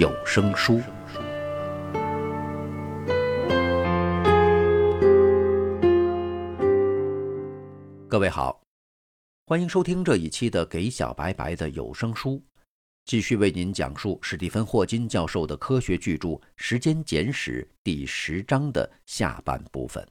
有声书。各位好，欢迎收听这一期的《给小白白的有声书》，继续为您讲述史蒂芬·霍金教授的科学巨著《时间简史》第十章的下半部分。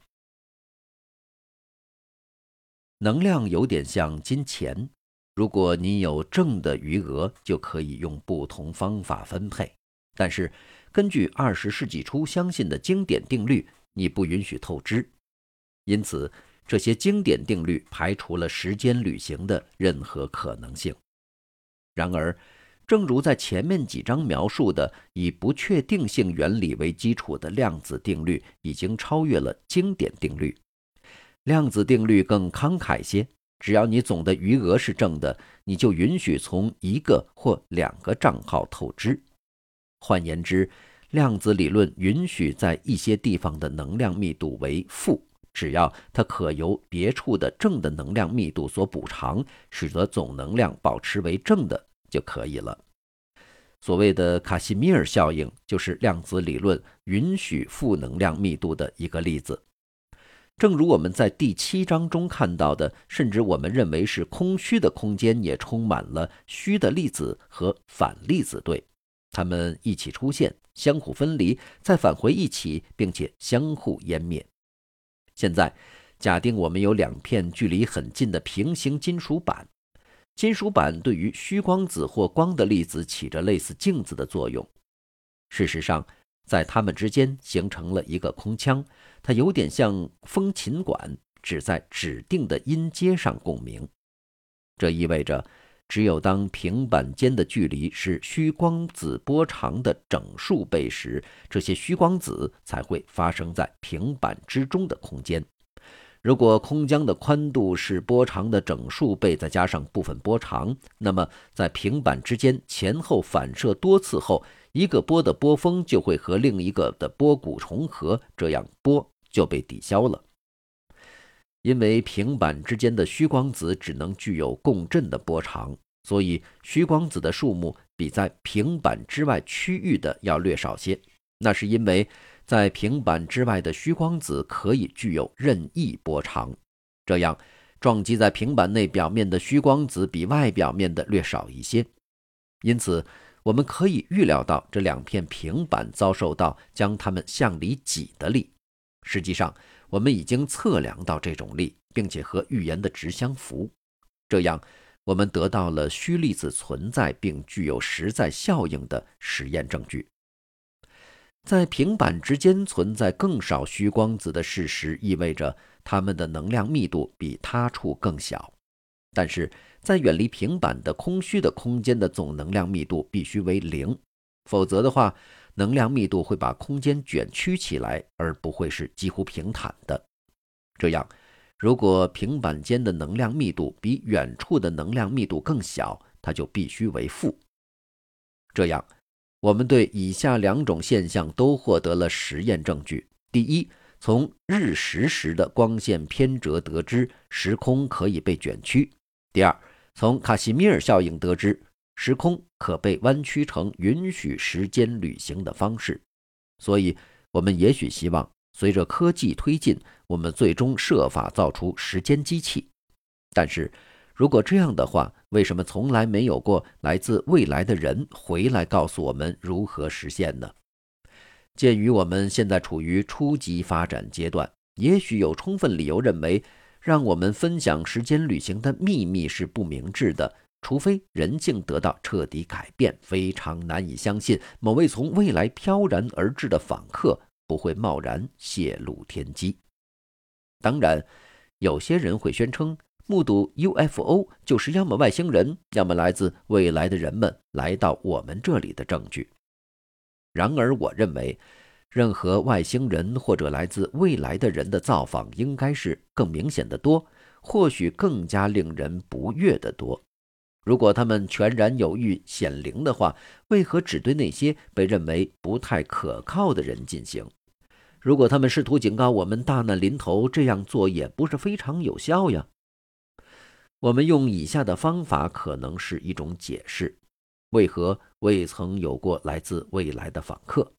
能量有点像金钱，如果你有正的余额，就可以用不同方法分配。但是，根据二十世纪初相信的经典定律，你不允许透支。因此，这些经典定律排除了时间旅行的任何可能性。然而，正如在前面几章描述的，以不确定性原理为基础的量子定律已经超越了经典定律。量子定律更慷慨些，只要你总的余额是正的，你就允许从一个或两个账号透支。换言之，量子理论允许在一些地方的能量密度为负，只要它可由别处的正的能量密度所补偿，使得总能量保持为正的就可以了。所谓的卡西米尔效应就是量子理论允许负能量密度的一个例子。正如我们在第七章中看到的，甚至我们认为是空虚的空间也充满了虚的粒子和反粒子对。它们一起出现，相互分离，再返回一起，并且相互湮灭。现在，假定我们有两片距离很近的平行金属板，金属板对于虚光子或光的粒子起着类似镜子的作用。事实上，在它们之间形成了一个空腔，它有点像风琴管，只在指定的音阶上共鸣。这意味着。只有当平板间的距离是虚光子波长的整数倍时，这些虚光子才会发生在平板之中的空间。如果空间的宽度是波长的整数倍，再加上部分波长，那么在平板之间前后反射多次后，一个波的波峰就会和另一个的波谷重合，这样波就被抵消了。因为平板之间的虚光子只能具有共振的波长，所以虚光子的数目比在平板之外区域的要略少些。那是因为在平板之外的虚光子可以具有任意波长，这样撞击在平板内表面的虚光子比外表面的略少一些。因此，我们可以预料到这两片平板遭受到将它们向里挤的力。实际上，我们已经测量到这种力，并且和预言的值相符。这样，我们得到了虚粒子存在并具有实在效应的实验证据。在平板之间存在更少虚光子的事实，意味着它们的能量密度比他处更小。但是在远离平板的空虚的空间的总能量密度必须为零，否则的话。能量密度会把空间卷曲起来，而不会是几乎平坦的。这样，如果平板间的能量密度比远处的能量密度更小，它就必须为负。这样，我们对以下两种现象都获得了实验证据：第一，从日食时的光线偏折得知时空可以被卷曲；第二，从卡西米尔效应得知。时空可被弯曲成允许时间旅行的方式，所以，我们也许希望随着科技推进，我们最终设法造出时间机器。但是，如果这样的话，为什么从来没有过来自未来的人回来告诉我们如何实现呢？鉴于我们现在处于初级发展阶段，也许有充分理由认为，让我们分享时间旅行的秘密是不明智的。除非人性得到彻底改变，非常难以相信某位从未来飘然而至的访客不会贸然泄露天机。当然，有些人会宣称，目睹 UFO 就是要么外星人，要么来自未来的人们来到我们这里的证据。然而，我认为，任何外星人或者来自未来的人的造访，应该是更明显的多，或许更加令人不悦的多。如果他们全然有欲显灵的话，为何只对那些被认为不太可靠的人进行？如果他们试图警告我们大难临头，这样做也不是非常有效呀。我们用以下的方法可能是一种解释：为何未曾有过来自未来的访客？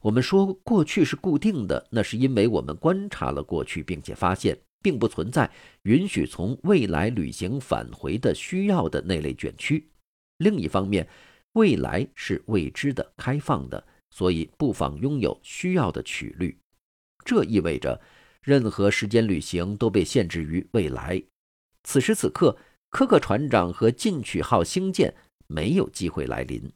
我们说过去是固定的，那是因为我们观察了过去，并且发现并不存在允许从未来旅行返回的需要的那类卷曲。另一方面，未来是未知的、开放的。所以不妨拥有需要的曲率，这意味着任何时间旅行都被限制于未来。此时此刻，科克船长和进取号星舰没有机会来临。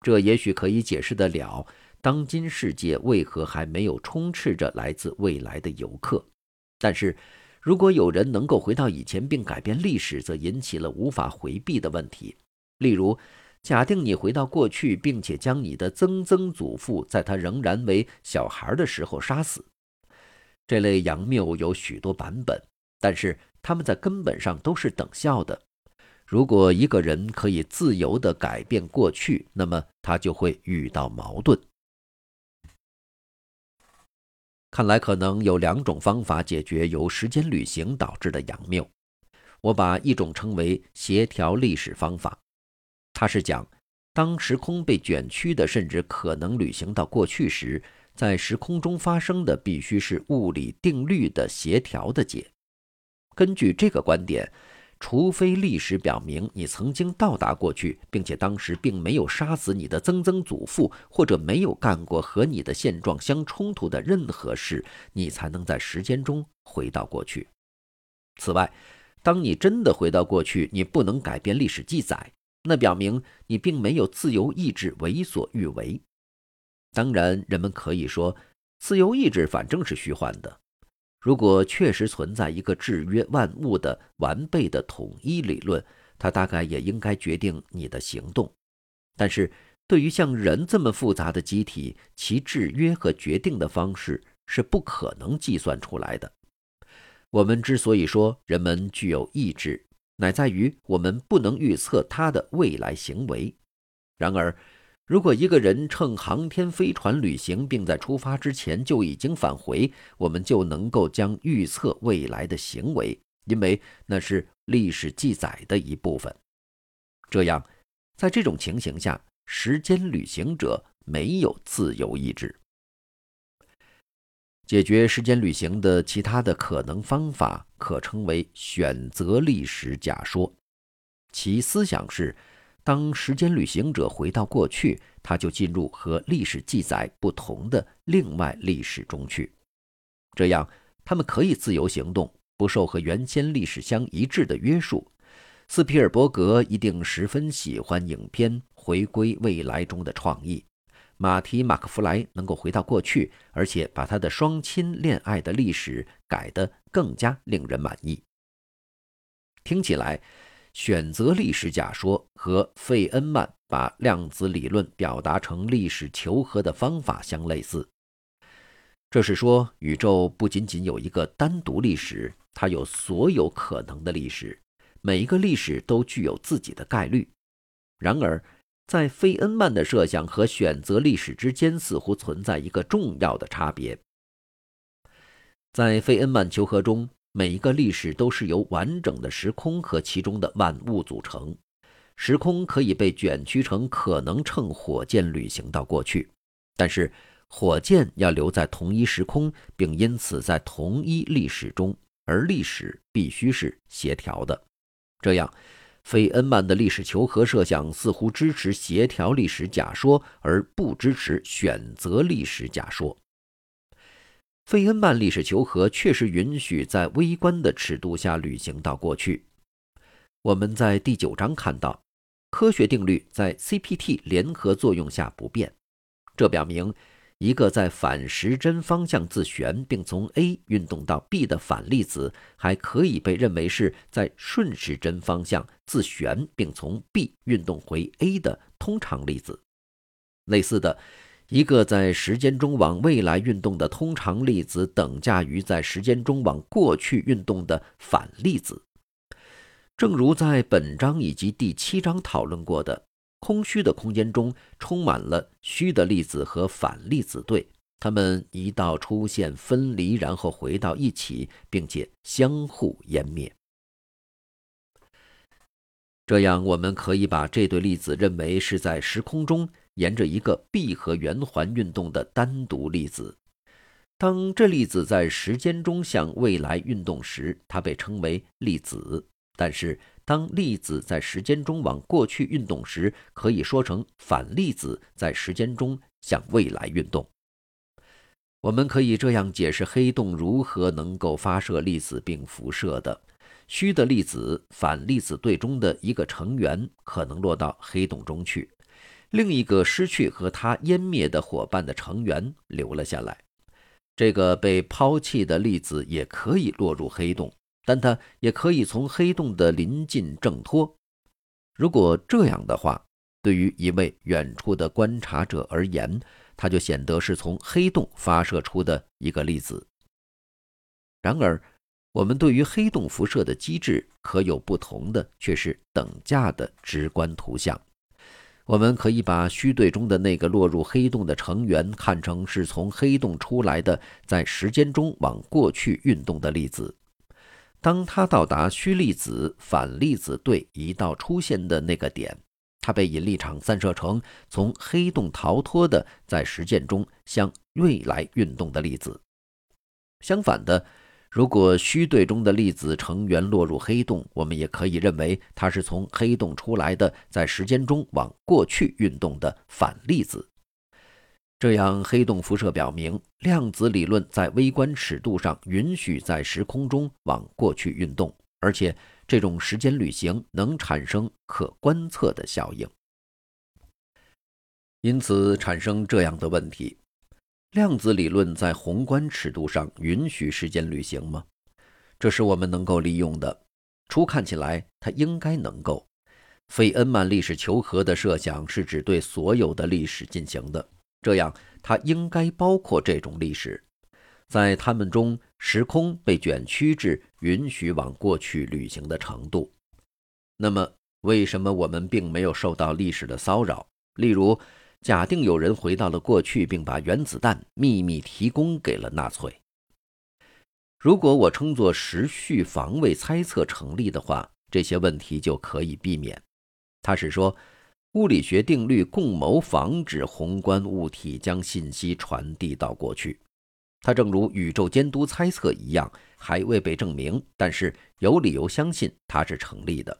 这也许可以解释得了当今世界为何还没有充斥着来自未来的游客。但是，如果有人能够回到以前并改变历史，则引起了无法回避的问题，例如。假定你回到过去，并且将你的曾曾祖父在他仍然为小孩的时候杀死。这类佯谬有许多版本，但是他们在根本上都是等效的。如果一个人可以自由地改变过去，那么他就会遇到矛盾。看来可能有两种方法解决由时间旅行导致的佯谬。我把一种称为协调历史方法。它是讲，当时空被卷曲的，甚至可能旅行到过去时，在时空中发生的必须是物理定律的协调的解。根据这个观点，除非历史表明你曾经到达过去，并且当时并没有杀死你的曾曾祖父，或者没有干过和你的现状相冲突的任何事，你才能在时间中回到过去。此外，当你真的回到过去，你不能改变历史记载。那表明你并没有自由意志为所欲为。当然，人们可以说，自由意志反正是虚幻的。如果确实存在一个制约万物的完备的统一理论，它大概也应该决定你的行动。但是，对于像人这么复杂的机体，其制约和决定的方式是不可能计算出来的。我们之所以说人们具有意志，乃在于我们不能预测他的未来行为。然而，如果一个人乘航天飞船旅行，并在出发之前就已经返回，我们就能够将预测未来的行为，因为那是历史记载的一部分。这样，在这种情形下，时间旅行者没有自由意志。解决时间旅行的其他的可能方法，可称为选择历史假说。其思想是：当时间旅行者回到过去，他就进入和历史记载不同的另外历史中去。这样，他们可以自由行动，不受和原先历史相一致的约束。斯皮尔伯格一定十分喜欢影片《回归未来》中的创意。马提·马克弗莱能够回到过去，而且把他的双亲恋爱的历史改得更加令人满意。听起来，选择历史假说和费恩曼把量子理论表达成历史求和的方法相类似。这是说，宇宙不仅仅有一个单独历史，它有所有可能的历史，每一个历史都具有自己的概率。然而，在费恩曼的设想和选择历史之间，似乎存在一个重要的差别。在费恩曼求和中，每一个历史都是由完整的时空和其中的万物组成。时空可以被卷曲成可能乘火箭旅行到过去，但是火箭要留在同一时空，并因此在同一历史中，而历史必须是协调的。这样。费恩曼的历史求和设想似乎支持协调历史假说，而不支持选择历史假说。费恩曼历史求和确实允许在微观的尺度下旅行到过去。我们在第九章看到，科学定律在 CPT 联合作用下不变，这表明。一个在反时针方向自旋并从 A 运动到 B 的反粒子，还可以被认为是在顺时针方向自旋并从 B 运动回 A 的通常粒子。类似的，一个在时间中往未来运动的通常粒子等价于在时间中往过去运动的反粒子。正如在本章以及第七章讨论过的，空虚的空间中充满了虚的粒子和反粒子对，它们一道出现、分离，然后回到一起，并且相互湮灭。这样，我们可以把这对粒子认为是在时空中沿着一个闭合圆环运动的单独粒子。当这粒子在时间中向未来运动时，它被称为粒子；但是，当粒子在时间中往过去运动时，可以说成反粒子在时间中向未来运动。我们可以这样解释黑洞如何能够发射粒子并辐射的。虚的粒子反粒子对中的一个成员可能落到黑洞中去，另一个失去和它湮灭的伙伴的成员留了下来。这个被抛弃的粒子也可以落入黑洞，但它也可以从黑洞的临近挣脱。如果这样的话，对于一位远处的观察者而言，它就显得是从黑洞发射出的一个粒子。然而，我们对于黑洞辐射的机制可有不同的，却是等价的直观图像。我们可以把虚对中的那个落入黑洞的成员看成是从黑洞出来的，在时间中往过去运动的粒子。当它到达虚粒子反粒子对一道出现的那个点，它被引力场散射成从黑洞逃脱的，在实践中向未来运动的粒子。相反的。如果虚对中的粒子成员落入黑洞，我们也可以认为它是从黑洞出来的，在时间中往过去运动的反粒子。这样，黑洞辐射表明，量子理论在微观尺度上允许在时空中往过去运动，而且这种时间旅行能产生可观测的效应。因此，产生这样的问题。量子理论在宏观尺度上允许时间旅行吗？这是我们能够利用的。初看起来，它应该能够。费恩曼历史求和的设想是指对所有的历史进行的，这样它应该包括这种历史。在它们中，时空被卷曲至允许往过去旅行的程度。那么，为什么我们并没有受到历史的骚扰？例如。假定有人回到了过去，并把原子弹秘密提供给了纳粹。如果我称作时序防卫猜测成立的话，这些问题就可以避免。他是说，物理学定律共谋防止宏观物体将信息传递到过去。它正如宇宙监督猜测一样，还未被证明，但是有理由相信它是成立的。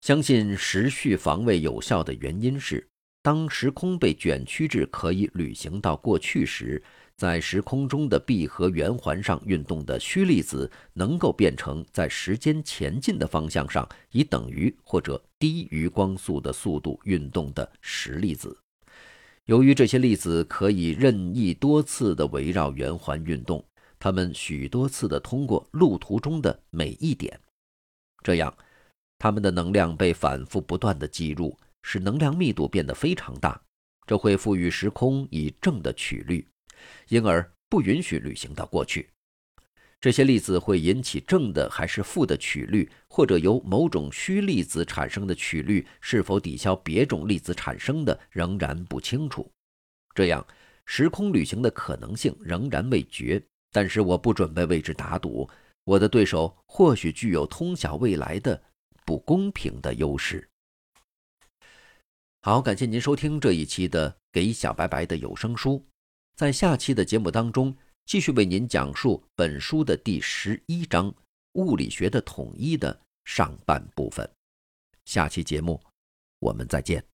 相信时序防卫有效的原因是。当时空被卷曲至可以旅行到过去时，在时空中的闭合圆环上运动的虚粒子能够变成在时间前进的方向上以等于或者低于光速的速度运动的实粒子。由于这些粒子可以任意多次地围绕圆环运动，它们许多次地通过路途中的每一点，这样，它们的能量被反复不断地记入。使能量密度变得非常大，这会赋予时空以正的曲率，因而不允许旅行到过去。这些粒子会引起正的还是负的曲率，或者由某种虚粒子产生的曲率是否抵消别种粒子产生的，仍然不清楚。这样，时空旅行的可能性仍然未决。但是我不准备为之打赌。我的对手或许具有通晓未来的不公平的优势。好，感谢您收听这一期的《给小白白的有声书》。在下期的节目当中，继续为您讲述本书的第十一章“物理学的统一”的上半部分。下期节目，我们再见。